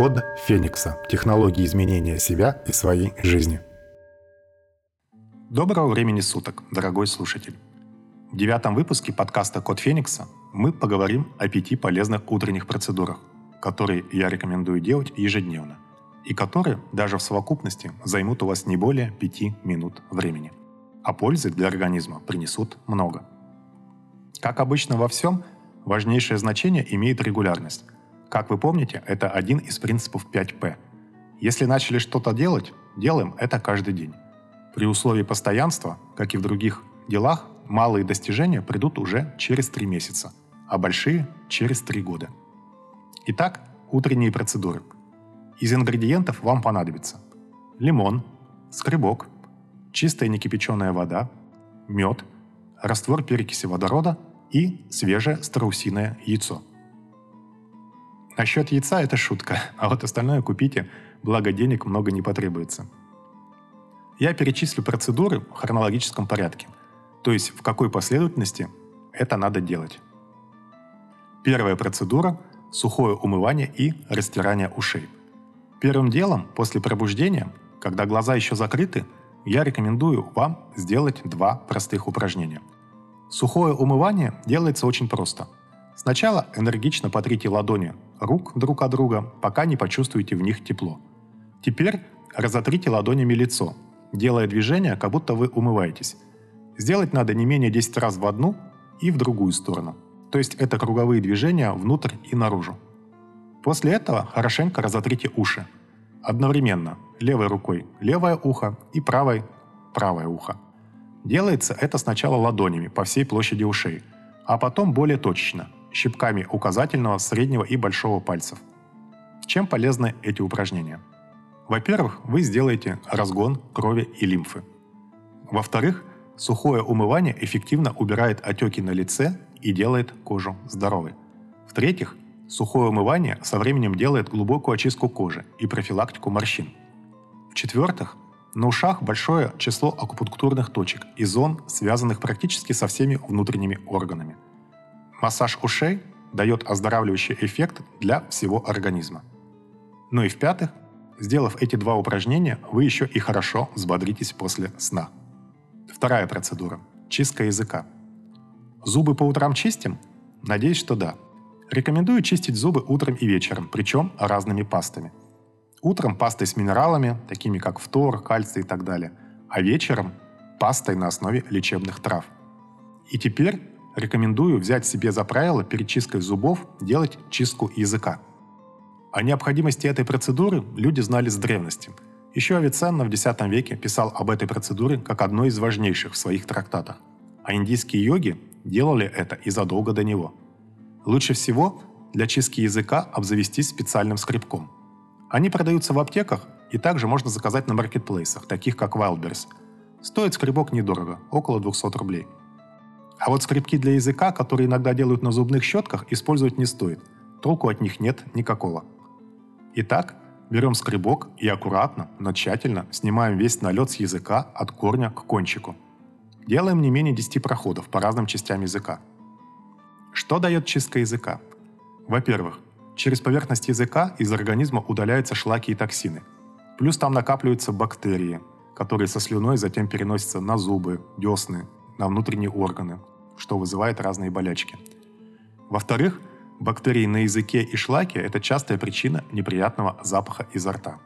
Код Феникса. Технологии изменения себя и своей жизни. Доброго времени суток, дорогой слушатель. В девятом выпуске подкаста «Код Феникса» мы поговорим о пяти полезных утренних процедурах, которые я рекомендую делать ежедневно, и которые даже в совокупности займут у вас не более пяти минут времени. А пользы для организма принесут много. Как обычно во всем, важнейшее значение имеет регулярность – как вы помните, это один из принципов 5П. Если начали что-то делать, делаем это каждый день. При условии постоянства, как и в других делах, малые достижения придут уже через 3 месяца, а большие – через 3 года. Итак, утренние процедуры. Из ингредиентов вам понадобится лимон, скребок, чистая некипяченая вода, мед, раствор перекиси водорода и свежее страусиное яйцо – Насчет яйца это шутка, а вот остальное купите, благо денег много не потребуется. Я перечислю процедуры в хронологическом порядке, то есть в какой последовательности это надо делать. Первая процедура – сухое умывание и растирание ушей. Первым делом, после пробуждения, когда глаза еще закрыты, я рекомендую вам сделать два простых упражнения. Сухое умывание делается очень просто. Сначала энергично потрите ладони рук друг от друга, пока не почувствуете в них тепло. Теперь разотрите ладонями лицо, делая движение, как будто вы умываетесь. Сделать надо не менее 10 раз в одну и в другую сторону. То есть это круговые движения внутрь и наружу. После этого хорошенько разотрите уши. Одновременно левой рукой левое ухо и правой правое ухо. Делается это сначала ладонями по всей площади ушей, а потом более точечно – щипками указательного, среднего и большого пальцев. Чем полезны эти упражнения? Во-первых, вы сделаете разгон крови и лимфы. Во-вторых, сухое умывание эффективно убирает отеки на лице и делает кожу здоровой. В-третьих, сухое умывание со временем делает глубокую очистку кожи и профилактику морщин. В-четвертых, на ушах большое число акупунктурных точек и зон, связанных практически со всеми внутренними органами – Массаж ушей дает оздоравливающий эффект для всего организма. Ну и в-пятых, сделав эти два упражнения, вы еще и хорошо взбодритесь после сна. Вторая процедура – чистка языка. Зубы по утрам чистим? Надеюсь, что да. Рекомендую чистить зубы утром и вечером, причем разными пастами. Утром пастой с минералами, такими как фтор, кальций и так далее, а вечером пастой на основе лечебных трав. И теперь Рекомендую взять себе за правило перед чисткой зубов делать чистку языка. О необходимости этой процедуры люди знали с древности. Еще Авиценна в X веке писал об этой процедуре как одной из важнейших в своих трактатах. А индийские йоги делали это и задолго до него. Лучше всего для чистки языка обзавестись специальным скребком. Они продаются в аптеках и также можно заказать на маркетплейсах, таких как Wildberries. Стоит скребок недорого, около 200 рублей – а вот скрипки для языка, которые иногда делают на зубных щетках, использовать не стоит. Толку от них нет никакого. Итак, берем скребок и аккуратно, но тщательно снимаем весь налет с языка от корня к кончику. Делаем не менее 10 проходов по разным частям языка. Что дает чистка языка? Во-первых, через поверхность языка из организма удаляются шлаки и токсины. Плюс там накапливаются бактерии, которые со слюной затем переносятся на зубы, десны, на внутренние органы, что вызывает разные болячки. Во-вторых, бактерии на языке и шлаке – это частая причина неприятного запаха изо рта.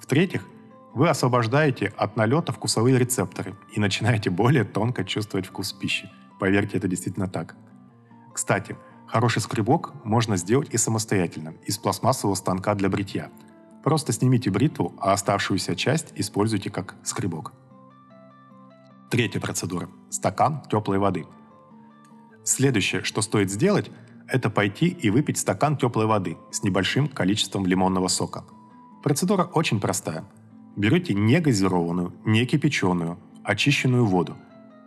В-третьих, вы освобождаете от налета вкусовые рецепторы и начинаете более тонко чувствовать вкус пищи. Поверьте, это действительно так. Кстати, хороший скребок можно сделать и самостоятельно, из пластмассового станка для бритья. Просто снимите бритву, а оставшуюся часть используйте как скребок. Третья процедура – стакан теплой воды. Следующее, что стоит сделать, это пойти и выпить стакан теплой воды с небольшим количеством лимонного сока. Процедура очень простая. Берете не газированную, не кипяченую, очищенную воду,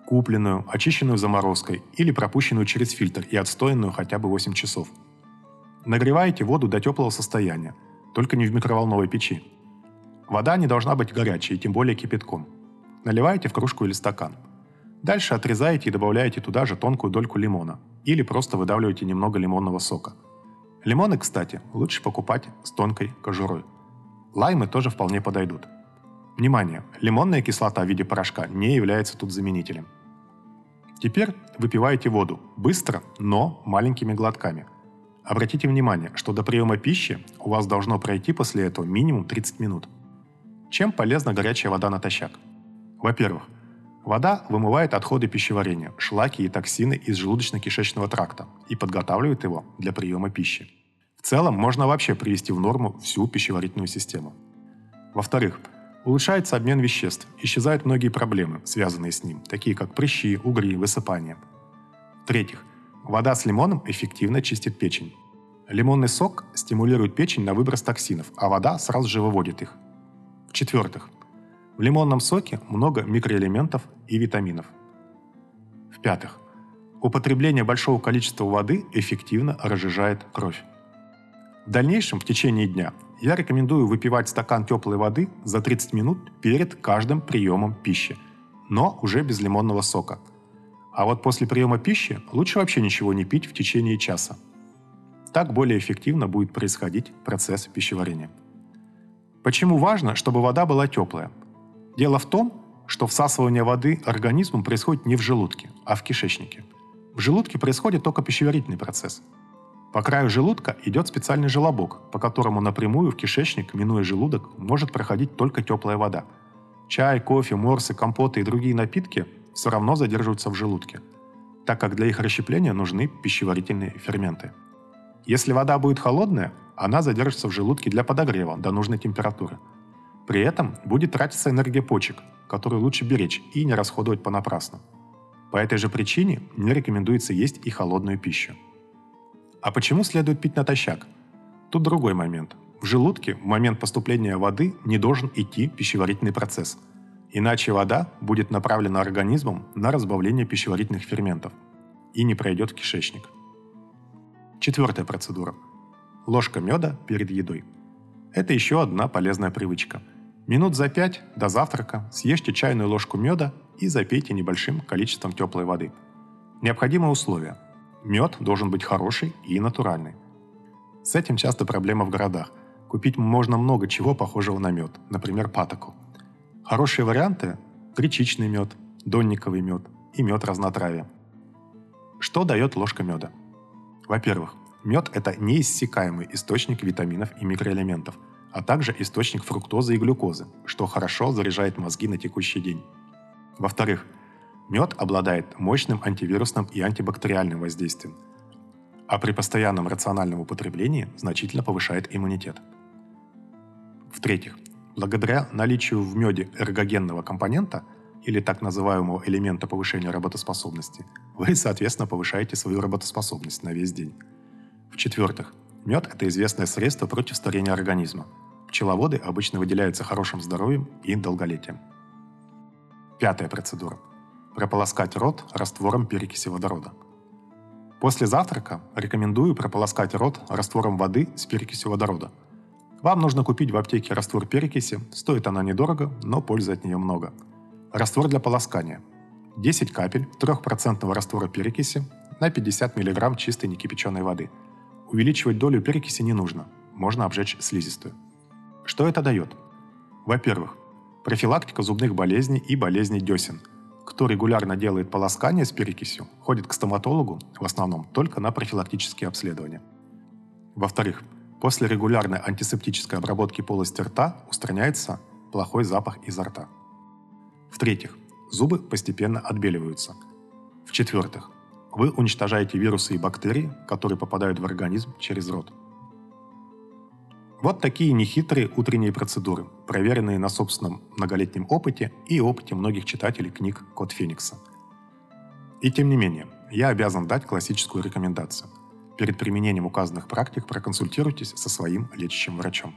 купленную, очищенную заморозкой или пропущенную через фильтр и отстоянную хотя бы 8 часов. Нагреваете воду до теплого состояния, только не в микроволновой печи. Вода не должна быть горячей, тем более кипятком – Наливаете в кружку или стакан. Дальше отрезаете и добавляете туда же тонкую дольку лимона. Или просто выдавливаете немного лимонного сока. Лимоны, кстати, лучше покупать с тонкой кожурой. Лаймы тоже вполне подойдут. Внимание! Лимонная кислота в виде порошка не является тут заменителем. Теперь выпивайте воду быстро, но маленькими глотками. Обратите внимание, что до приема пищи у вас должно пройти после этого минимум 30 минут. Чем полезна горячая вода натощак? Во-первых, вода вымывает отходы пищеварения, шлаки и токсины из желудочно-кишечного тракта и подготавливает его для приема пищи. В целом можно вообще привести в норму всю пищеварительную систему. Во-вторых, улучшается обмен веществ, исчезают многие проблемы, связанные с ним, такие как прыщи, угри, высыпания. В-третьих, вода с лимоном эффективно чистит печень. Лимонный сок стимулирует печень на выброс токсинов, а вода сразу же выводит их. В-четвертых, в лимонном соке много микроэлементов и витаминов. В-пятых, употребление большого количества воды эффективно разжижает кровь. В дальнейшем, в течение дня, я рекомендую выпивать стакан теплой воды за 30 минут перед каждым приемом пищи, но уже без лимонного сока. А вот после приема пищи лучше вообще ничего не пить в течение часа. Так более эффективно будет происходить процесс пищеварения. Почему важно, чтобы вода была теплая? Дело в том, что всасывание воды организмом происходит не в желудке, а в кишечнике. В желудке происходит только пищеварительный процесс – по краю желудка идет специальный желобок, по которому напрямую в кишечник, минуя желудок, может проходить только теплая вода. Чай, кофе, морсы, компоты и другие напитки все равно задерживаются в желудке, так как для их расщепления нужны пищеварительные ферменты. Если вода будет холодная, она задержится в желудке для подогрева до нужной температуры. При этом будет тратиться энергия почек, которую лучше беречь и не расходовать понапрасну. По этой же причине не рекомендуется есть и холодную пищу. А почему следует пить натощак? Тут другой момент. В желудке в момент поступления воды не должен идти пищеварительный процесс. Иначе вода будет направлена организмом на разбавление пищеварительных ферментов и не пройдет в кишечник. Четвертая процедура. Ложка меда перед едой. Это еще одна полезная привычка. Минут за пять до завтрака съешьте чайную ложку меда и запейте небольшим количеством теплой воды. Необходимое условие – Мед должен быть хороший и натуральный. С этим часто проблема в городах. Купить можно много чего похожего на мед, например, патоку. Хорошие варианты – гречичный мед, донниковый мед и мед разнотравия. Что дает ложка меда? Во-первых, мед – это неиссякаемый источник витаминов и микроэлементов, а также источник фруктозы и глюкозы, что хорошо заряжает мозги на текущий день. Во-вторых, Мед обладает мощным антивирусным и антибактериальным воздействием, а при постоянном рациональном употреблении значительно повышает иммунитет. В-третьих, благодаря наличию в меде эргогенного компонента или так называемого элемента повышения работоспособности, вы, соответственно, повышаете свою работоспособность на весь день. В-четвертых, мед – это известное средство против старения организма. Пчеловоды обычно выделяются хорошим здоровьем и долголетием. Пятая процедура – прополоскать рот раствором перекиси водорода. После завтрака рекомендую прополоскать рот раствором воды с перекисью водорода. Вам нужно купить в аптеке раствор перекиси, стоит она недорого, но пользы от нее много. Раствор для полоскания. 10 капель 3% раствора перекиси на 50 мг чистой некипяченой воды. Увеличивать долю перекиси не нужно, можно обжечь слизистую. Что это дает? Во-первых, профилактика зубных болезней и болезней десен – кто регулярно делает полоскание с перекисью, ходит к стоматологу в основном только на профилактические обследования. Во-вторых, после регулярной антисептической обработки полости рта устраняется плохой запах изо рта. В-третьих, зубы постепенно отбеливаются. В-четвертых, вы уничтожаете вирусы и бактерии, которые попадают в организм через рот. Вот такие нехитрые утренние процедуры, проверенные на собственном многолетнем опыте и опыте многих читателей книг «Код Феникса». И тем не менее, я обязан дать классическую рекомендацию. Перед применением указанных практик проконсультируйтесь со своим лечащим врачом.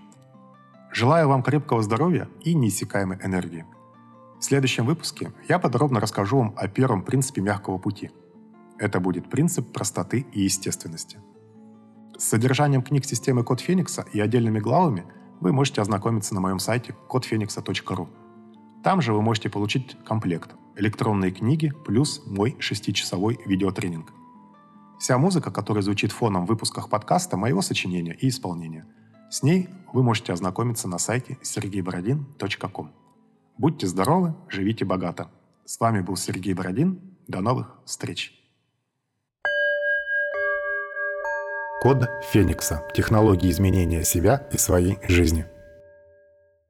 Желаю вам крепкого здоровья и неиссякаемой энергии. В следующем выпуске я подробно расскажу вам о первом принципе мягкого пути. Это будет принцип простоты и естественности – с содержанием книг системы Код Феникса и отдельными главами вы можете ознакомиться на моем сайте кодфеникса.ру. Там же вы можете получить комплект электронные книги плюс мой шестичасовой видеотренинг. Вся музыка, которая звучит фоном в выпусках подкаста, моего сочинения и исполнения. С ней вы можете ознакомиться на сайте sergeyborodin.com. Будьте здоровы, живите богато. С вами был Сергей Бородин. До новых встреч. Код Феникса. Технологии изменения себя и своей жизни.